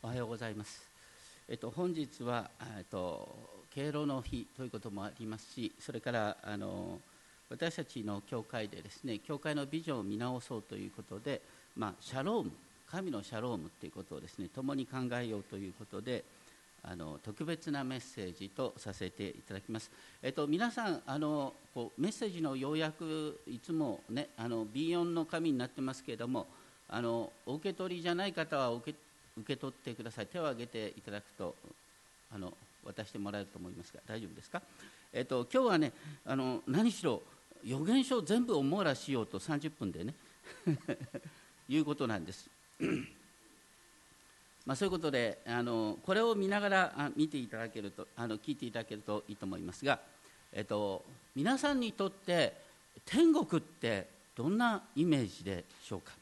おはようございます。えっと、本日は、えっと、敬老の日ということもありますし、それからあの私たちの教会でですね、教会のビジョンを見直そうということで、まあ、シャローム、神のシャロームということをですね、共に考えようということで、あの特別なメッセージとさせていただきます。えっと、皆さんあのこうメッセージの要約いつもねあの B4 の紙になってますけれどもあのお受け取りじゃない方は受け受け取ってください。手を挙げていただくとあの渡してもらえると思いますが大丈夫ですか、えっと、今日はねあの何しろ予言書全部を網羅しようと30分でね いうことなんです。まあ、そういうことであのこれを見ながら見ていただけるとあの聞いていただけるといいと思いますが、えっと、皆さんにとって天国ってどんなイメージでしょうか、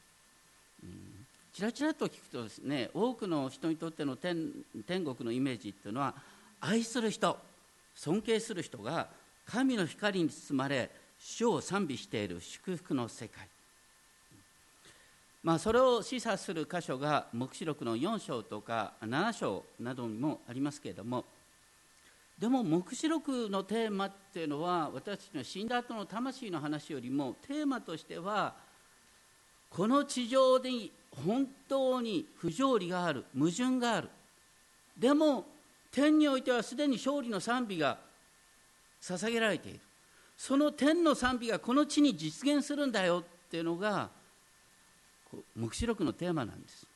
うん、ちらちらと聞くとですね多くの人にとっての天天国のイメージっていうのは愛する人尊敬する人が神の光に包まれ主を賛美している祝福の世界。まあ、それを示唆する箇所が黙示録の4章とか7章などにもありますけれどもでも黙示録のテーマっていうのは私たちの死んだ後の魂の話よりもテーマとしてはこの地上で本当に不条理がある矛盾がある。でも天においてはすでに勝利の賛美が捧げられている。その天の賛美がこの地に実現するんだよっていうのが黙示録のテーマなんです。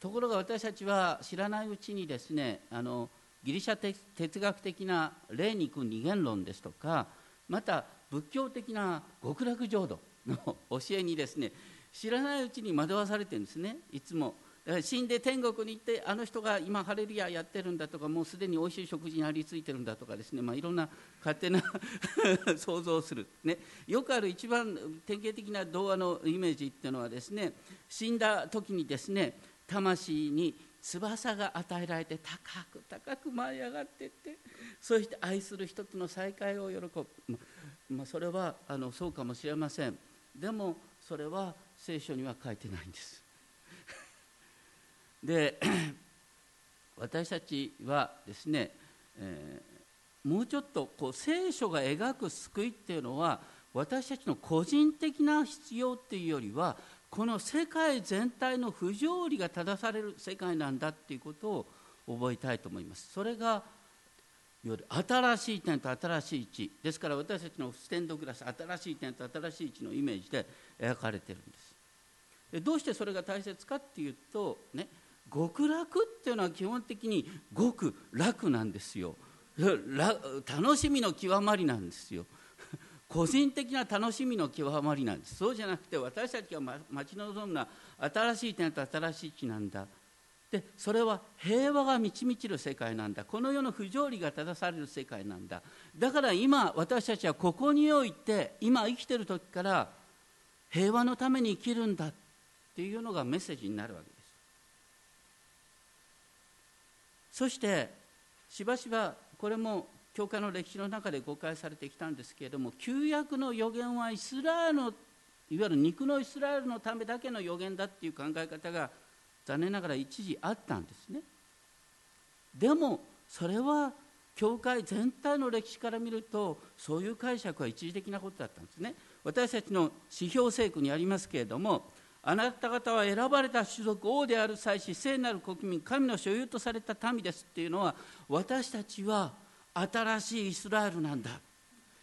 ところが私たちは知らないうちにですねあのギリシャ哲学的な霊に行く二元論ですとかまた仏教的な極楽浄土の 教えにですね知らないうちに惑わされてるんですね。いつも。死んで天国に行ってあの人が今ハレルヤやってるんだとかもうすでにおいしい食事にありついてるんだとかですね、まあ、いろんな勝手な 想像をする、ね、よくある一番典型的な童話のイメージっていうのはですね死んだ時にですね魂に翼が与えられて高く高く舞い上がっていってそして愛する人との再会を喜ぶ、まあ、それはあのそうかもしれません。でもそれは聖書には書いてないんです で 私たちはですね、えー、もうちょっとこう聖書が描く救いっていうのは私たちの個人的な必要っていうよりはこの世界全体の不条理が正される世界なんだっていうことを覚えたいと思います。それがいわゆる新しい点と新しい地ですから私たちのステンドグラス新しい点と新しい地のイメージで描かれてるんですどうしてそれが大切かっていうとね極楽っていうのは基本的に極楽なんですよ。楽しみの極まりなんですよ。個人的な楽しみの極まりなんです。そうじゃなくて私たちが待ち望むのは新しい点と新しい地なんだ。でそれは平和が満ち満ちる世界なんだ。この世の不条理が正される世界なんだ。だから今私たちはここにおいて今生きてる時から平和のために生きるんだってていうのがメッセージになるわけです。そしてしばしばこれも教会の歴史の中で誤解されてきたんですけれども旧約の予言はイスラエルのいわゆる肉のイスラエルのためだけの予言だっていう考え方が残念ながら一時あったんですね。でもそれは教会全体の歴史から見るとそういう解釈は一時的なことだったんですね。私たちの指標聖句にありますけれどもあなた方は選ばれた種族王である祭司聖なる国民神の所有とされた民ですっていうのは私たちは新しいイスラエルなんだ。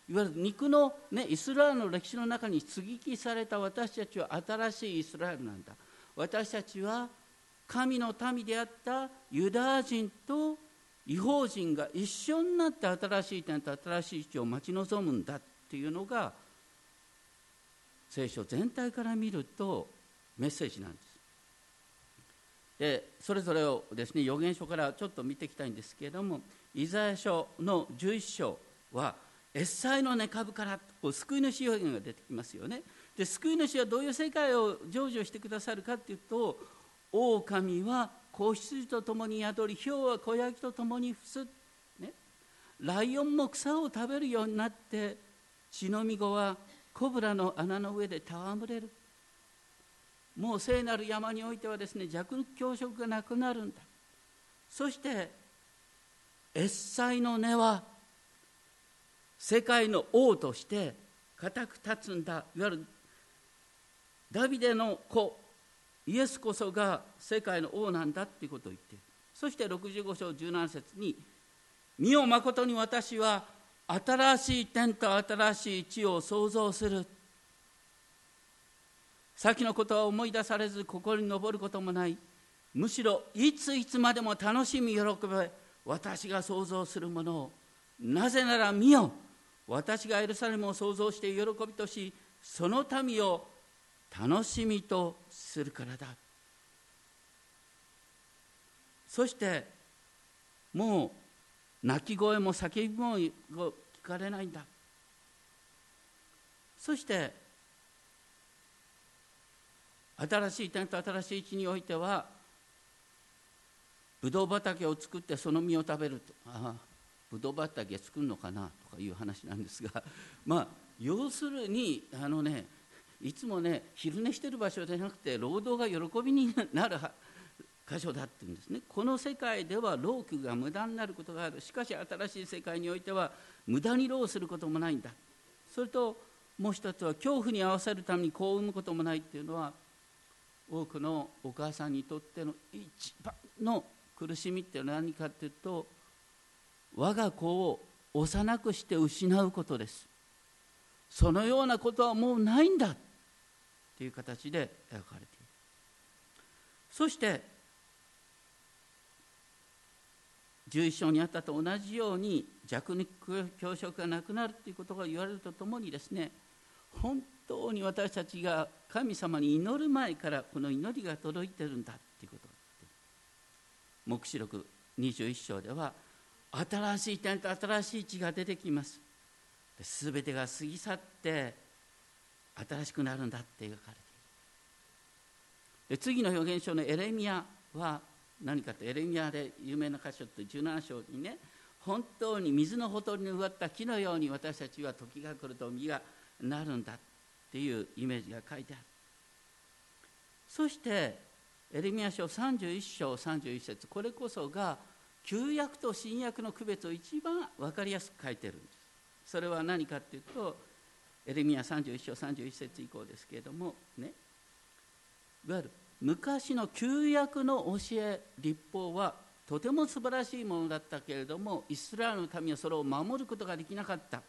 いわゆる肉の、ね、イスラエルの歴史の中に接ぎ木された私たちは新しいイスラエルなんだ。私たちは神の民であったユダヤ人と違法人が一緒になって新しい点と新しい地を待ち望むんだっていうのが聖書全体から見るとメッセージなんです。でそれぞれをですね預言書からちょっと見ていきたいんですけれどもイザヤ書の11章はエッサイの根株からと救い主表現が出てきますよね。で救い主はどういう世界を成就してくださるかっていうと狼は子羊と共に宿り豹は子焼きと共に伏す、ね、ライオンも草を食べるようになって血のみ子はコブラの穴の上で戯れるもう聖なる山においてはですね弱教職がなくなるんだ。そしてエッサイの根は世界の王として固く立つんだ。いわゆるダビデの子イエスこそが世界の王なんだっていうことを言っている。そして65章17節に「身をまことに私は新しい天と新しい地を創造する」先のことは思い出されず心に昇ることもない。むしろいついつまでも楽しみ喜べ私が想像するものを。なぜなら見よ私がエルサレムを創造して喜びとしその民を楽しみとするからだ。そしてもう泣き声も叫びも聞かれないんだ。そして新しい点と新しい地においてはブドウ畑を作ってその実を食べると。ああブドウ畑作るのかなとかいう話なんですが まあ要するにあのねいつもね昼寝してる場所じゃなくて労働が喜びになる箇所だって言うんですね。この世界では労苦が無駄になることがある。しかし新しい世界においては無駄に労することもないんだ。それともう一つは恐怖に合わせるために子を産むこともないっていうのは多くのお母さんにとっての一番の苦しみって何かっていうと我が子を幼くして失うことです。そのようなことはもうないんだっていう形で描かれている。そして11章にあったと同じように弱肉強食がなくなるということが言われるとともにですね本当に私たちが神様に祈る前からこの祈りが届いてるんだということ黙示録21章では新しい点と新しい地が出てきます。すべてが過ぎ去って新しくなるんだって描かれている。で次の預言書のエレミアは何かとエレミアで有名な箇所って17章にね本当に水のほとりに植わった木のように私たちは時が来ると実がなるんだって。ていうイメージが書いてある。そしてエレミア書31章31節これこそが旧約と新約の区別を一番分かりやすく書いてるんです。それは何かっていうとエレミア31章31節以降ですけれどもね。いわゆる昔の旧約の教え立法はとても素晴らしいものだったけれどもイスラエルの民はそれを守ることができなかった。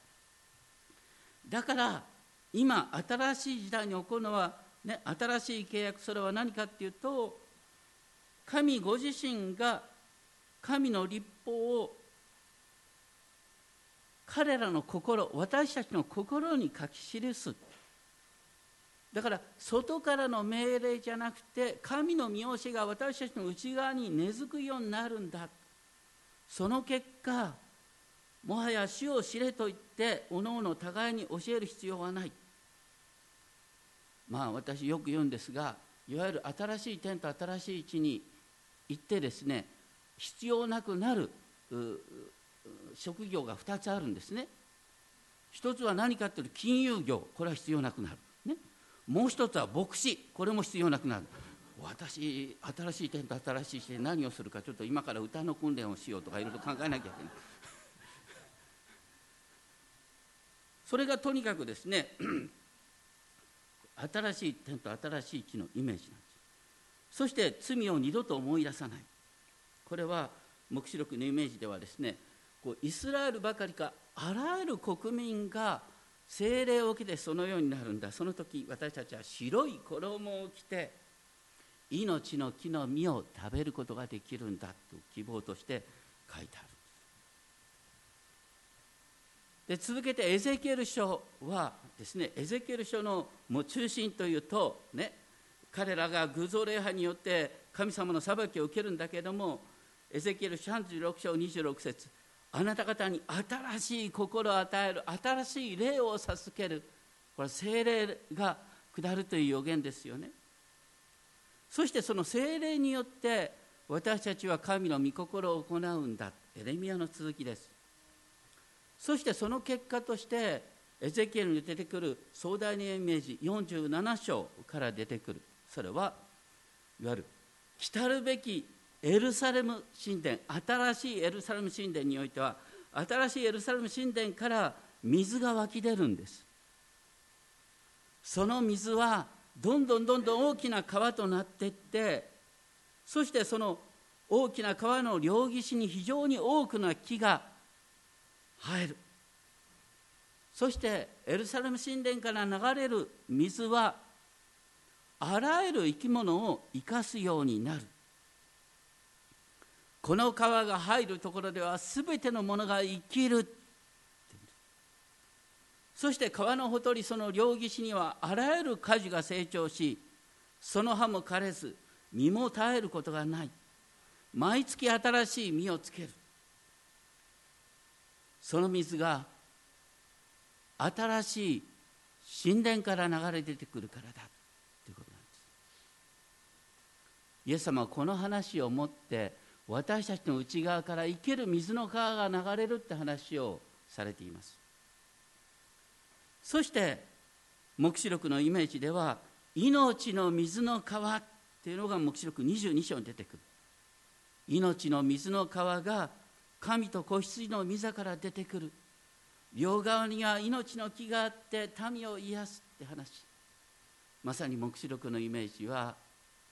だから今新しい時代に起こるのは、ね、新しい契約それは何かっていうと神ご自身が神の立法を彼らの心私たちの心に書き記す。だから外からの命令じゃなくて神の見教えが私たちの内側に根付くようになるんだ。その結果もはや死を知れと言っておのおの互いに教える必要はない。まあ私よく言うんですがいわゆる新しい天と新しい地に行ってですね必要なくなる職業が2つあるんですね。一つは何かというと金融業これは必要なくなる、ね、もう一つは牧師これも必要なくなる。私新しい点と新しい視点何をするかちょっと今から歌の訓練をしようとかいろいろ考えなきゃいけない。それがとにかくですね新しい点と新しい地のイメージなんですそして罪を二度と思い出さない。これは黙示録のイメージではですねこうイスラエルばかりかあらゆる国民が精霊を受けてそのようになるんだ。その時私たちは白い衣を着て命の木の実を食べることができるんだと希望として書いてある。で続けてエゼキエル書はですねエゼキエル書のもう中心というとね彼らが偶像礼拝によって神様の裁きを受けるんだけれどもエゼキエル36章26節あなた方に新しい心を与える新しい霊を授けるこれは精霊が下るという予言ですよね。そしてその精霊によって私たちは神の御心を行うんだ。エレミアの続きです。そしてその結果としてエゼキエルに出てくる壮大なイメージ47章から出てくる。それはいわゆる来るべきエルサレム神殿新しいエルサレム神殿においては新しいエルサレム神殿から水が湧き出るんです。その水はどんどんどんどん大きな川となっていってそしてその大きな川の両岸に非常に多くの木が生える。そしてエルサレム神殿から流れる水はあらゆる生き物を生かすようになる。この川が入るところでは全てのものが生きる。そして川のほとりその両岸にはあらゆる果樹が成長しその葉も枯れず実も絶えることがない。毎月新しい実をつける。その水が新しい神殿から流れ出てくるからだということなんです。イエス様はこの話をもって私たちの内側から生ける水の川が流れるって話をされています。そして黙示録のイメージでは命の水の川っていうのが黙示録22章に出てくる。命の水の川が神と子羊の御座から出てくる。両側には命の木があって民を癒すって話。まさに黙示録のイメージは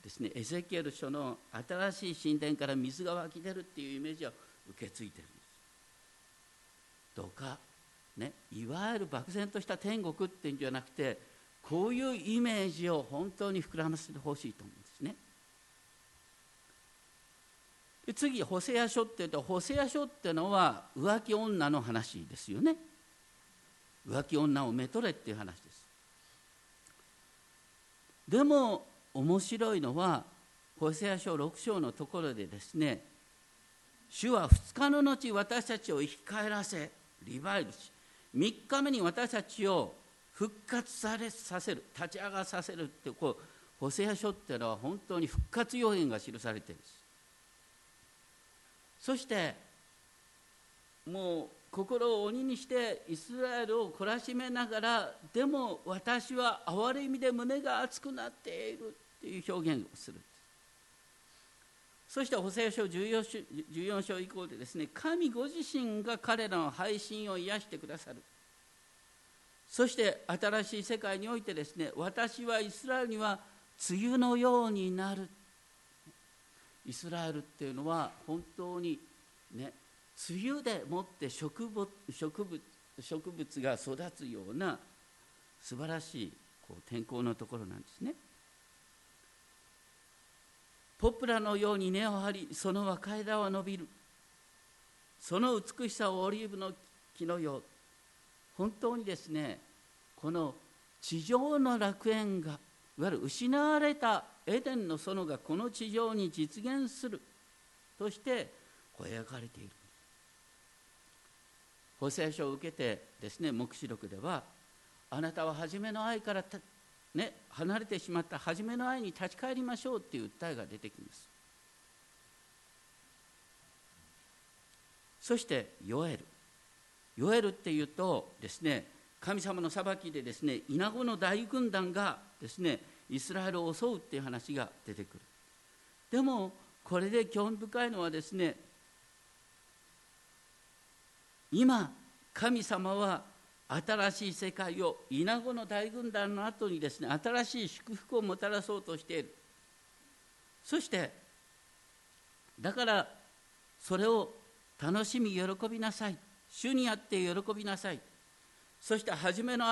ですねエゼキエル書の新しい神殿から水が湧き出るっていうイメージを受け継いでるんです。どうかねいわゆる漠然とした天国っていうんじゃなくてこういうイメージを本当に膨らませてほしいと思うんで次ホセア書っていうとホセア書っていうのは浮気女の話ですよね。浮気女をめとれっていう話です。でも面白いのはホセア書6章のところでですね主は2日の後私たちを生き返らせリバイルし3日目に私たちを復活されさせる立ち上がさせるってこうホセア書っていうのは本当に復活予言が記されてるんです。そしてもう心を鬼にしてイスラエルを懲らしめながらでも私は哀れみで胸が熱くなっているという表現をする。そして補正書 14, 章14章以降でですね神ご自身が彼らの配信を癒してくださる。そして新しい世界においてですね私はイスラエルには梅雨のようになる。イスラエルっていうのは本当にね梅雨でもって植物植物植物が育つような素晴らしいこう天候のところなんですね。ポプラのように根を張りその若枝は伸びるその美しさをオリーブの木のよう本当にですねこの地上の楽園がいわゆる失われたエデンの園がこの地上に実現する。としてこう描かれている。補正書を受けてですね黙示録ではあなたは初めの愛からね、離れてしまった初めの愛に立ち返りましょうっていう訴えが出てきます。そしてヨエル。ヨエルっていうとですね神様の裁きでですねイナゴの大軍団がですねイスラエルを襲うっていう話が出てくる。でもこれで興味深いのはですね今神様は新しい世界を稲子の大軍団の後にですね新しい祝福をもたらそうとしている。そしてだからそれを楽しみ喜びなさい。主にあって喜びなさい。そして初めの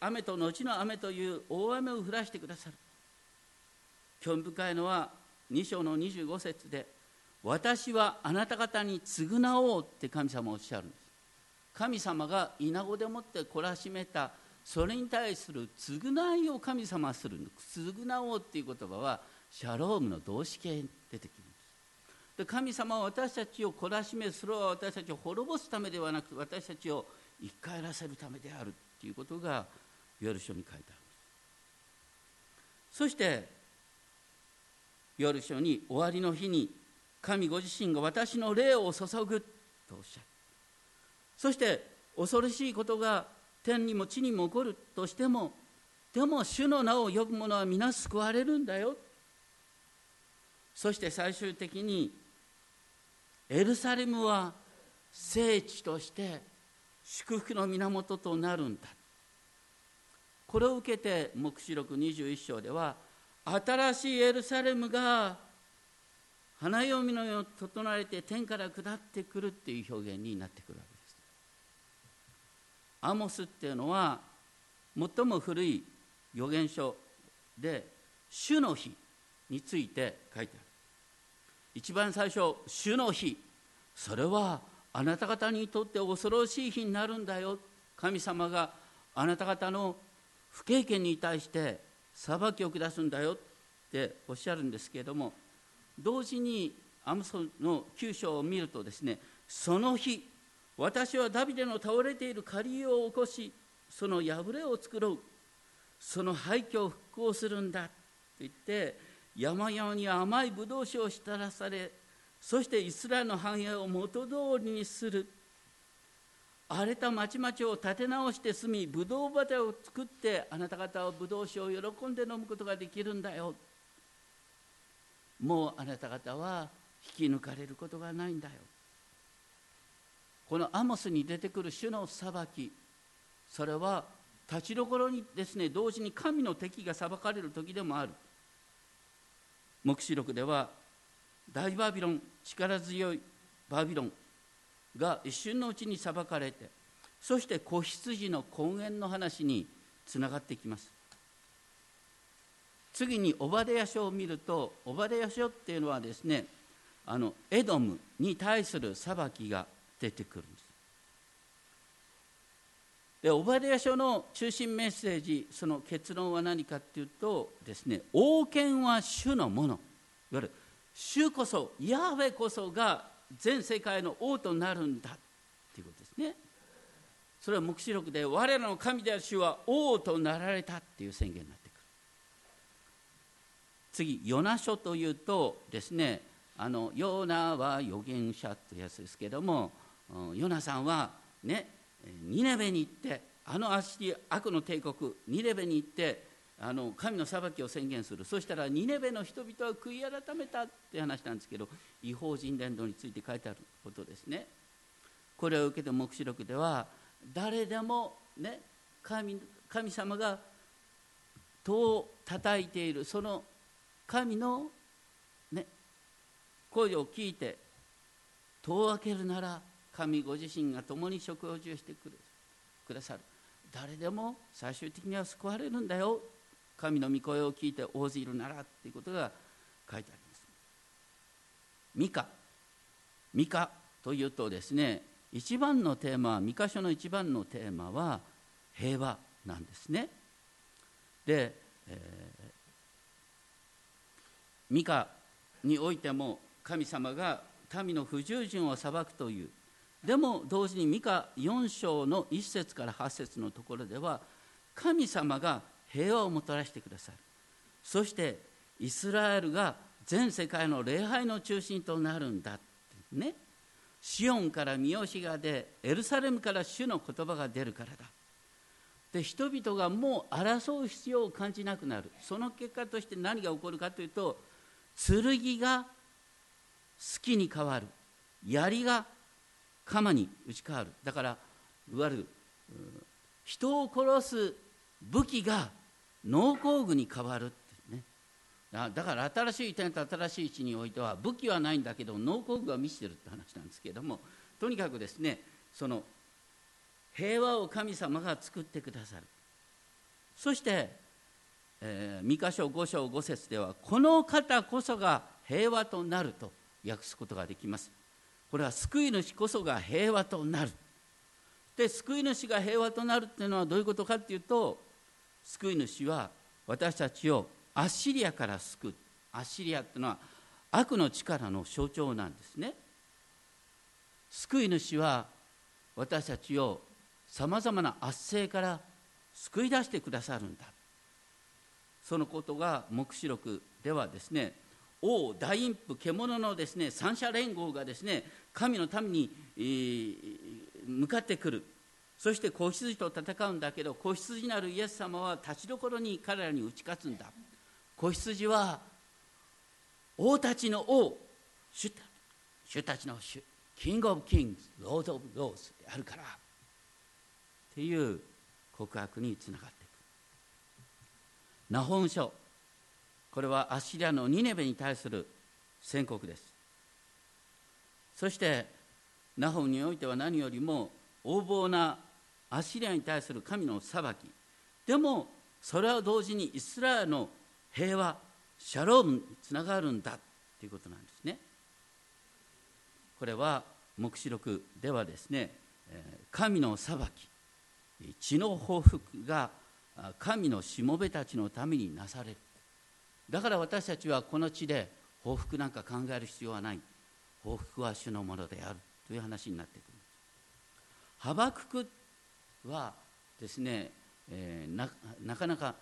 雨と後の雨という大雨を降らしてくださる。興味深いのは2章の25節で私はあなた方に償おうって神様おっしゃるんです。神様が稲子でもって懲らしめたそれに対する償いを神様する償おうっていう言葉はシャロームの動詞形に出てきます。で神様は私たちを懲らしめそれは私たちを滅ぼすためではなく私たちを生き返らせるためであるということがヨル書に書いてあるそしてヨル書に終わりの日に神ご自身が私の霊を注ぐとおっしゃる。そして恐ろしいことが天にも地にも起こるとしてもでも主の名を呼ぶ者は皆救われるんだよ。そして最終的にエルサレムは聖地として祝福の源となるんだこれを受けて黙示録21章では新しいエルサレムが花嫁のよう整えて天から下ってくるっていう表現になってくるわけです。アモスっていうのは最も古い預言書で主の日について書いてある。一番最初主の日それはあなた方にとって恐ろしい日になるんだよ。神様があなた方の不経験に対して裁きを下すんだよ。っておっしゃるんですけれども同時にアムソンの9章を見るとですねその日私はダビデの倒れている借りを起こしその破れを作ろう。その廃墟を復興するんだ。と言って山々に甘いブドウ酒を浸らされそしてイスラエルの繁栄を元通りにする。荒れた町々を立て直して住みブドウ畑を作ってあなた方はブドウ酒を喜んで飲むことができるんだよ。もうあなた方は引き抜かれることがないんだよ。このアモスに出てくる主の裁きそれは立ちどころにですね同時に神の敵が裁かれる時でもある。黙示録では大バビロン力強いバビロンが一瞬のうちに裁かれてそして子羊の根源の話につながってきます。次にオバデヤ書を見るとオバデヤ書っていうのはですねあのエドムに対する裁きが出てくるんです。でオバデヤ書の中心メッセージその結論は何かっていうとですね王権は主のもの。いわゆる主こそヤーウェこそが全世界の王となるんだっていうことですね。それは黙示録で我らの神である主は王となられたっていう宣言になってくる。次ヨナ書というとですねあのヨナは預言者っていうやつですけどもヨナさんはねニネベに行ってあの悪の帝国ニネベに行ってあの神の裁きを宣言する。そしたらニネベの人々は悔い改めたって話なんですけど違法人伝道について書いてあることですね。これを受けて黙示録では誰でもね神神様が戸を叩いている。その神のね声を聞いて戸を開けるなら神ご自身が共に食事をしてくくださる。誰でも最終的には救われるんだよ。神の御声を聞いて応じるならっていうことが書いてあります。ミカ。ミカというとですね一番のテーマミカ書の一番のテーマは平和なんですね。で、えー、ミカにおいても神様が民の不従順を裁くという。でも同時にミカ4章の1節から8節のところでは神様が平和をもたらしてくださる。そしてイスラエルが全世界の礼拝の中心となるんだってね。シオンから三好が出エルサレムから主の言葉が出るからだ。で人々がもう争う必要を感じなくなる。その結果として何が起こるかというと剣が好きに変わる。槍が鎌に打ち変わる。だからいわゆる人を殺す武器が農工具に変わるってね。だから新しい点と新しい位置においては武器はないんだけど農工具は満ちてるって話なんですけどもとにかくですねその平和を神様が作ってくださる。そして、えー、三箇所5章5節ではこの方こそが平和となると訳すことができます。これは救い主こそが平和となる。で救い主が平和となるっていうのはどういうことかっていうと救い主は私たちをアッシリアから救う。アッシリアっていうのは悪の力の象徴なんですね。救い主は私たちをさまざまな圧政から救い出してくださるんだ。そのことが黙示録ではですね王大陰譜獣のですね三者連合がですね神の民に、向かってくる。そして子羊と戦うんだけど子羊なるイエス様は立ちどころに彼らに打ち勝つんだ。子羊は王たちの王主主たちの主 King of King Lord of Lords であるから。っていう告白につながっていく。ナホム書。これはアッシリアのニネベに対する宣告です。そしてナホムにおいては何よりも横暴なアシリアに対する神の裁き。でもそれは同時にイスラエルの平和シャロームにつながるんだということなんですね。これは黙示録ではですね神の裁き血の報復が神のしもべたちのためになされる。だから私たちはこの地で報復なんか考える必要はない。報復は主のものであるという話になってくるハバククはですね、えー、ななかなか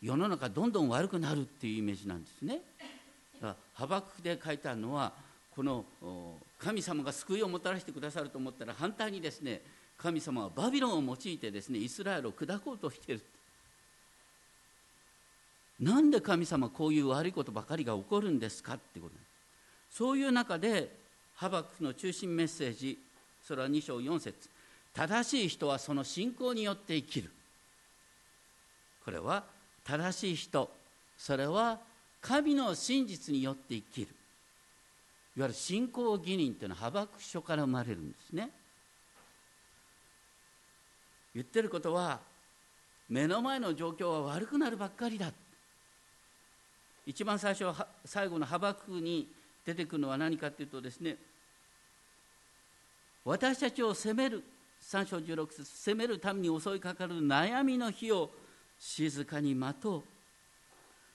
世の中どんどん悪くなるっていうイメージなんですね。ハバクで書いてあるのはこの神様が救いをもたらしてくださると思ったら反対にですね神様はバビロンを用いてですねイスラエルを砕こうとしてる。なんで神様こういう悪いことばかりが起こるんですかってこと。そういう中でハバクの中心メッセージそれは2章4節。正しい人はその信仰によって生きる。これは正しい人。それは神の真実によって生きる。いわゆる信仰義人というのはハバク書から生まれるんですね。言ってることは目の前の状況は悪くなるばっかりだ。一番最初は最後のハバクに出てくるのは何かというとですね私たちを責める。3章16節責めるために襲いかかる悩みの日を静かに待とう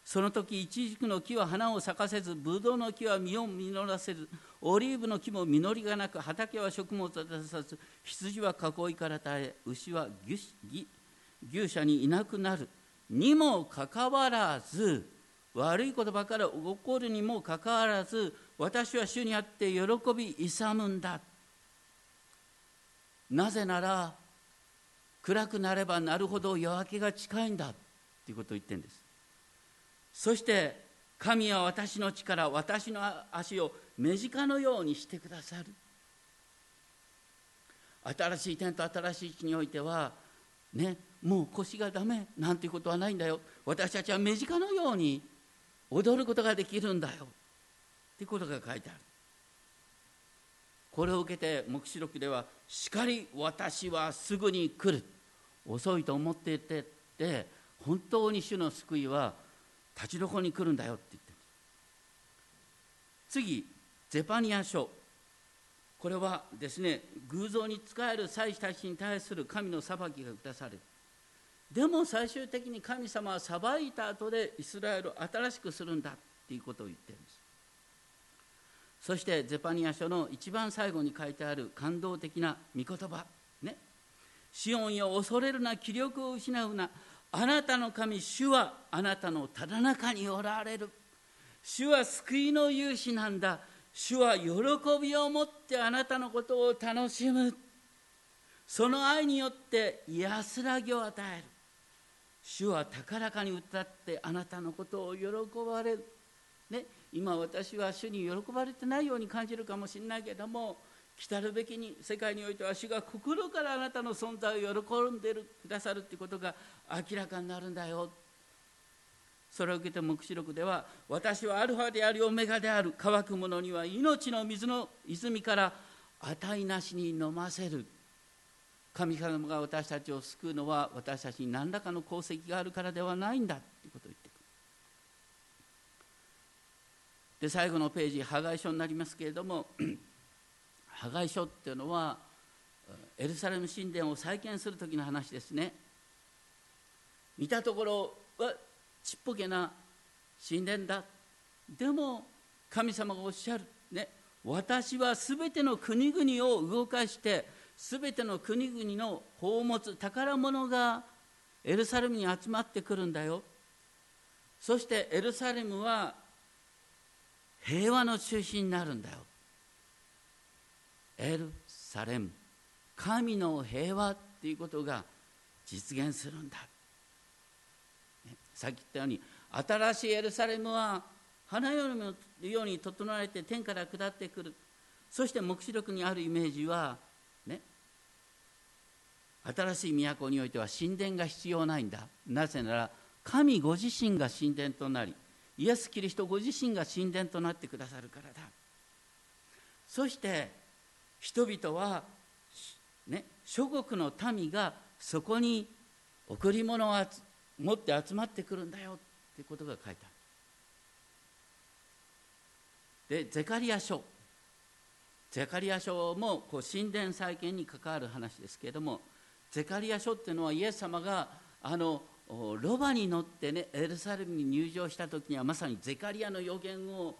その時イチジクの木は花を咲かせずブドウの木は実を実らせずオリーブの木も実りがなく畑は食物を出さず羊は囲いから絶え牛は牛舎にいなくなるにもかかわらず悪いことばかり起こるにもかかわらず私は主にあって喜び勇むんだなぜなら暗くなればなるほど夜明けが近いんだということを言ってるんです。そして神は私の力私の足を目近のようにしてくださる。新しい天と新しい地においてはねもう腰がダメなんていうことはないんだよ。私たちは目近のように踊ることができるんだよ。っていうことが書いてある。これを受けて黙示録では「しかり私はすぐに来る」遅いと思っていてって本当に主の救いは立ちどこに来るんだよって言ってる次ゼパニア書。これはですね偶像に仕える祭司たちに対する神の裁きが下される。でも最終的に神様は裁いた後でイスラエルを新しくするんだっていうことを言ってるんです。そしてゼパニア書の一番最後に書いてある感動的な御言葉。ね。シオンよ恐れるな気力を失うな。あなたの神主はあなたのただ中におられる。主は救いの勇士なんだ。主は喜びを持ってあなたのことを楽しむ。その愛によって安らぎを与える。主は高らかに歌ってあなたのことを喜ばれる、ね、今私は主に喜ばれてないように感じるかもしれないけども来るべきに世界においては主が心からあなたの存在を喜んでるくださるということが明らかになるんだよ。それを受けて黙示録では私はアルファでありオメガである乾く者には命の水の泉から値なしに飲ませる。神様が私たちを救うのは私たちに何らかの功績があるからではないんだということを言ってくるで最後のページ破壊書になりますけれども 破壊書っていうのはエルサレム神殿を再建する時の話ですね。見たところはちっぽけな神殿だ。でも神様がおっしゃる。ね。私はすべての国々を動かしてすべての国々の宝物宝物がエルサレムに集まってくるんだよ。そしてエルサレムは平和の中心になるんだよ。エルサレム神の平和っていうことが実現するんだ、さっき言ったように新しいエルサレムは花よりように整えて天から下ってくる。そして黙示録にあるイメージはね新しい都においては神殿が必要ないんだ。なぜなら神ご自身が神殿となりイエス・キリストご自身が神殿となってくださるからだ。そして人々は、ね、諸国の民がそこに贈り物を持って集まってくるんだよっていうことが書いてある。でゼカリア書。ゼカリア書もこう神殿再建に関わる話ですけれどもゼカリア書っていうのはイエス様があのロバに乗ってねエルサレムに入場した時にはまさにゼカリアの予言を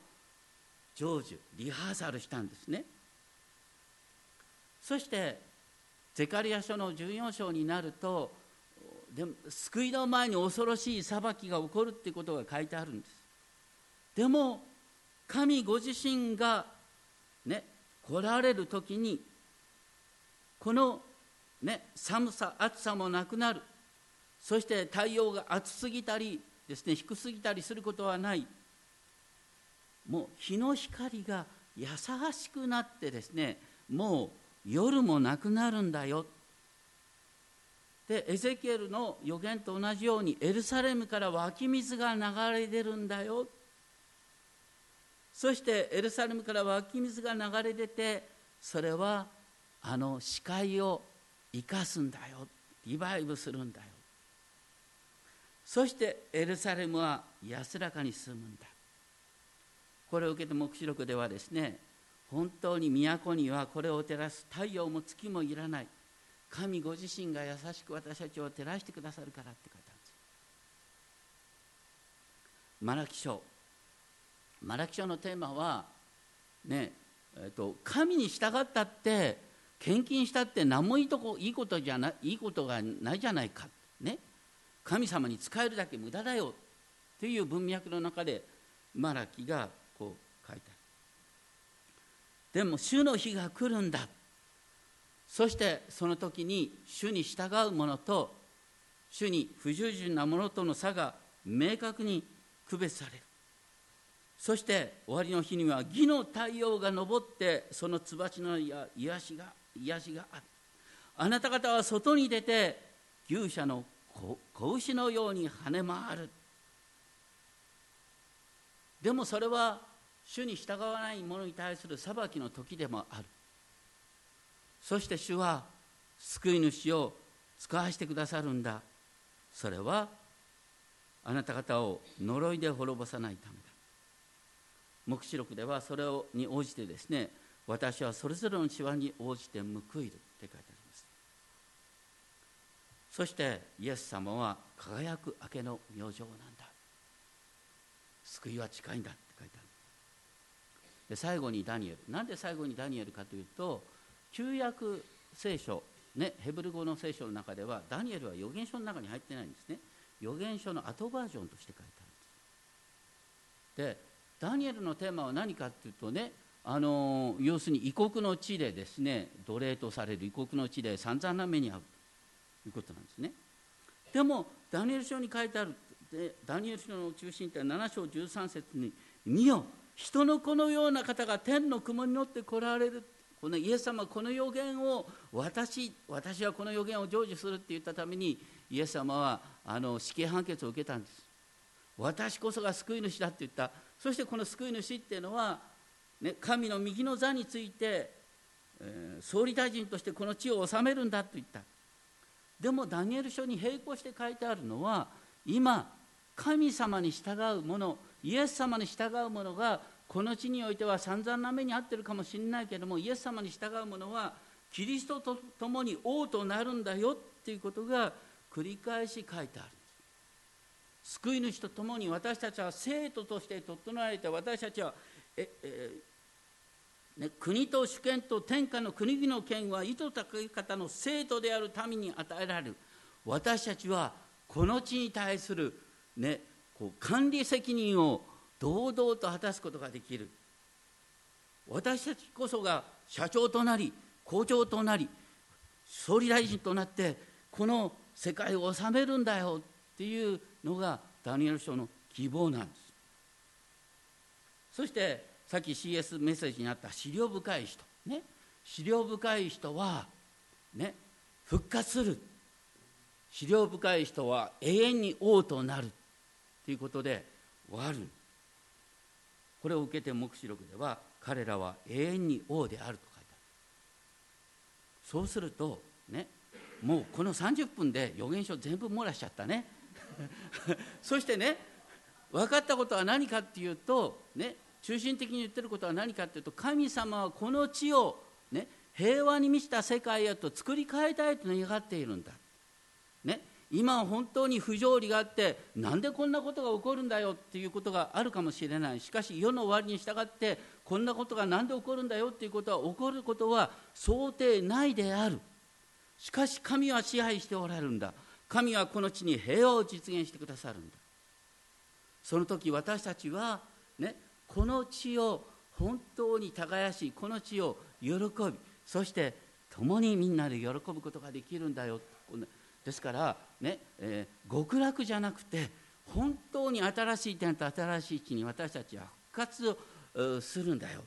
成就リハーサルしたんですね。そしてゼカリア書の14章になるとでも救いの前に恐ろしい裁きが起こるっていうことが書いてあるんです。でも神ご自身がね来られる時にこの、ね、寒さ暑さもなくなる。そして太陽が暑すぎたりですね低すぎたりすることはない。もう日の光が優しくなってですねもう夜もなくなるんだよ。でエゼキエルの予言と同じようにエルサレムから湧き水が流れ出るんだよ。そしてエルサレムから湧き水が流れ出てそれはあの視界を生かすんだよ。リバイブするんだよ。そしてエルサレムは安らかに住むんだ。これを受けて黙示録ではですね本当に都にはこれを照らす太陽も月もいらない。神ご自身が優しく私たちを照らしてくださるからって書いてあるんです。マラキ書。マラキ書のテーマはねえっと、神に従ったって献金したって何もいいとこいいことじゃないいいことがないじゃないか、ね、神様に使えるだけ無駄だよっていう文脈の中でマラキがこう書いてあるでも主の日が来るんだ。そしてその時に主に従う者と主に不従順な者との差が明確に区別される。そして終わりの日には義の太陽が昇ってその椿の癒しが癒しがある。あなた方は外に出て牛舎の子牛のように跳ね回る。でもそれは主に従わない者に対する裁きの時でもある。そして主は救い主を使わせてくださるんだ。それはあなた方を呪いで滅ぼさないためだ。黙示録ではそれに応じてですね私はそれぞれの血に応じて報いるって書いてありますそしてイエス様は輝く明けの明星なんだ。救いは近いんだって書いてある。で最後にダニエル。なんで最後にダニエルかというと旧約聖書ね、ヘブル語の聖書の中ではダニエルは預言書の中に入ってないんですね。預言書の後バージョンとして書いてあるんです。でダニエルのテーマは何かっていうとねあの要するに異国の地でですね奴隷とされる異国の地で散々な目に遭う。いうことなんですね。でもダニエル書に書いてあるダニエル書の中心って7章13節に「見よ人の子のような方が天の雲に乗って来られる」このイエス様この予言を私私はこの予言を成就するって言ったためにイエス様はあの死刑判決を受けたんです。私こそが救い主だって言った。そしてこの救い主っていうのは、ね、神の右の座について、えー、総理大臣としてこの地を治めるんだと言った。でもダニエル書に並行して書いてあるのは今神様に従う者イエス様に従う者がこの地においては散々な目に遭ってるかもしれないけどもイエス様に従う者はキリストと共に王となるんだよっていうことが繰り返し書いてある。救い主と共に私たちは生徒として整えて私たちはえ、えね、国と主権と天下の国々の権は意図高い方の生徒である民に与えられる。私たちはこの地に対する、ね、こう管理責任を堂々と果たすことができる。私たちこそが社長となり校長となり総理大臣となってこの世界を治めるんだよっていうのがダニエル書の希望なんです。そしてさっき CS メッセージにあった資料深い人。ね。資料深い人はね。復活する。資料深い人は永遠に王となる。ということで終わる。これを受けて黙示録では彼らは永遠に王であると書いてある。そうするとね。もうこの30分で予言書全部漏らしちゃったね。そしてね分かったことは何かっていうとね。中心的に言ってることは何かっていうと神様はこの地を、ね、平和に満ちた世界へと作り変えたいと願っているんだ、ね、今本当に不条理があってなんでこんなことが起こるんだよっていうことがあるかもしれない。しかし世の終わりに従ってこんなことが何で起こるんだよっていうことは起こることは想定内である。しかし神は支配しておられるんだ。神はこの地に平和を実現してくださるんだ。その時私たちはねこの地を本当に耕しこの地を喜びそして共にみんなで喜ぶことができるんだよ。ですからね、えー、極楽じゃなくて本当に新しい点と新しい地に私たちは復活をするんだよ。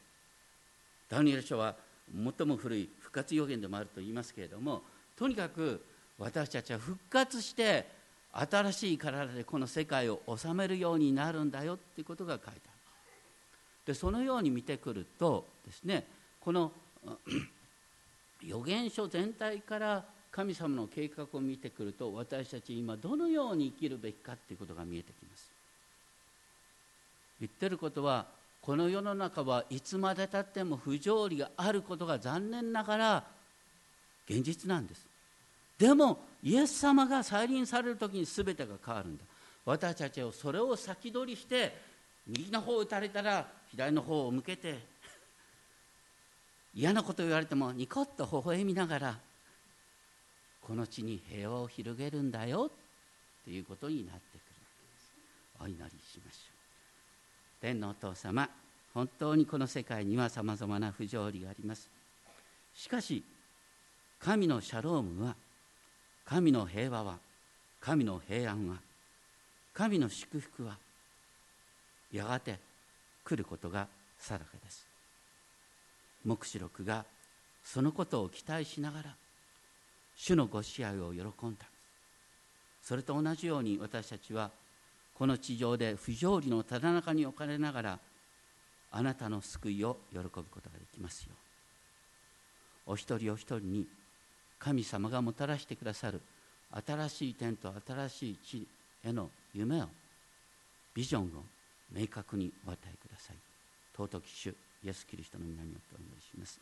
ダニエル書は最も古い復活予言でもあると言いますけれどもとにかく私たちは復活して新しい体でこの世界を治めるようになるんだよっていうことが書いてある。でそのように見てくるとですねこの予言書全体から神様の計画を見てくると私たち今どのように生きるべきかっていうことが見えてきます。言ってることはこの世の中はいつまでたっても不条理があることが残念ながら現実なんです。でもイエス様が再臨される時に全てが変わるんだ。私たちはそれを先取りして右の方を打たれたら左の方を向けて嫌なこと言われてもニコッと微笑みながらこの地に平和を広げるんだよっていうことになってくるお祈りしましょう。天のお父様本当にこの世界にはさまざまな不条理があります。しかし神のシャロームは神の平和は神の平安は神の祝福はやがて来ることが定かです。黙示録がそのことを期待しながら主のご支配を喜んだ。それと同じように私たちはこの地上で不条理のただ中に置かれながらあなたの救いを喜ぶことができますよお一人お一人に神様がもたらしてくださる新しい天と新しい地への夢をビジョンを明確にお与えください尊き主イエス・キリストの皆によってお祈りします。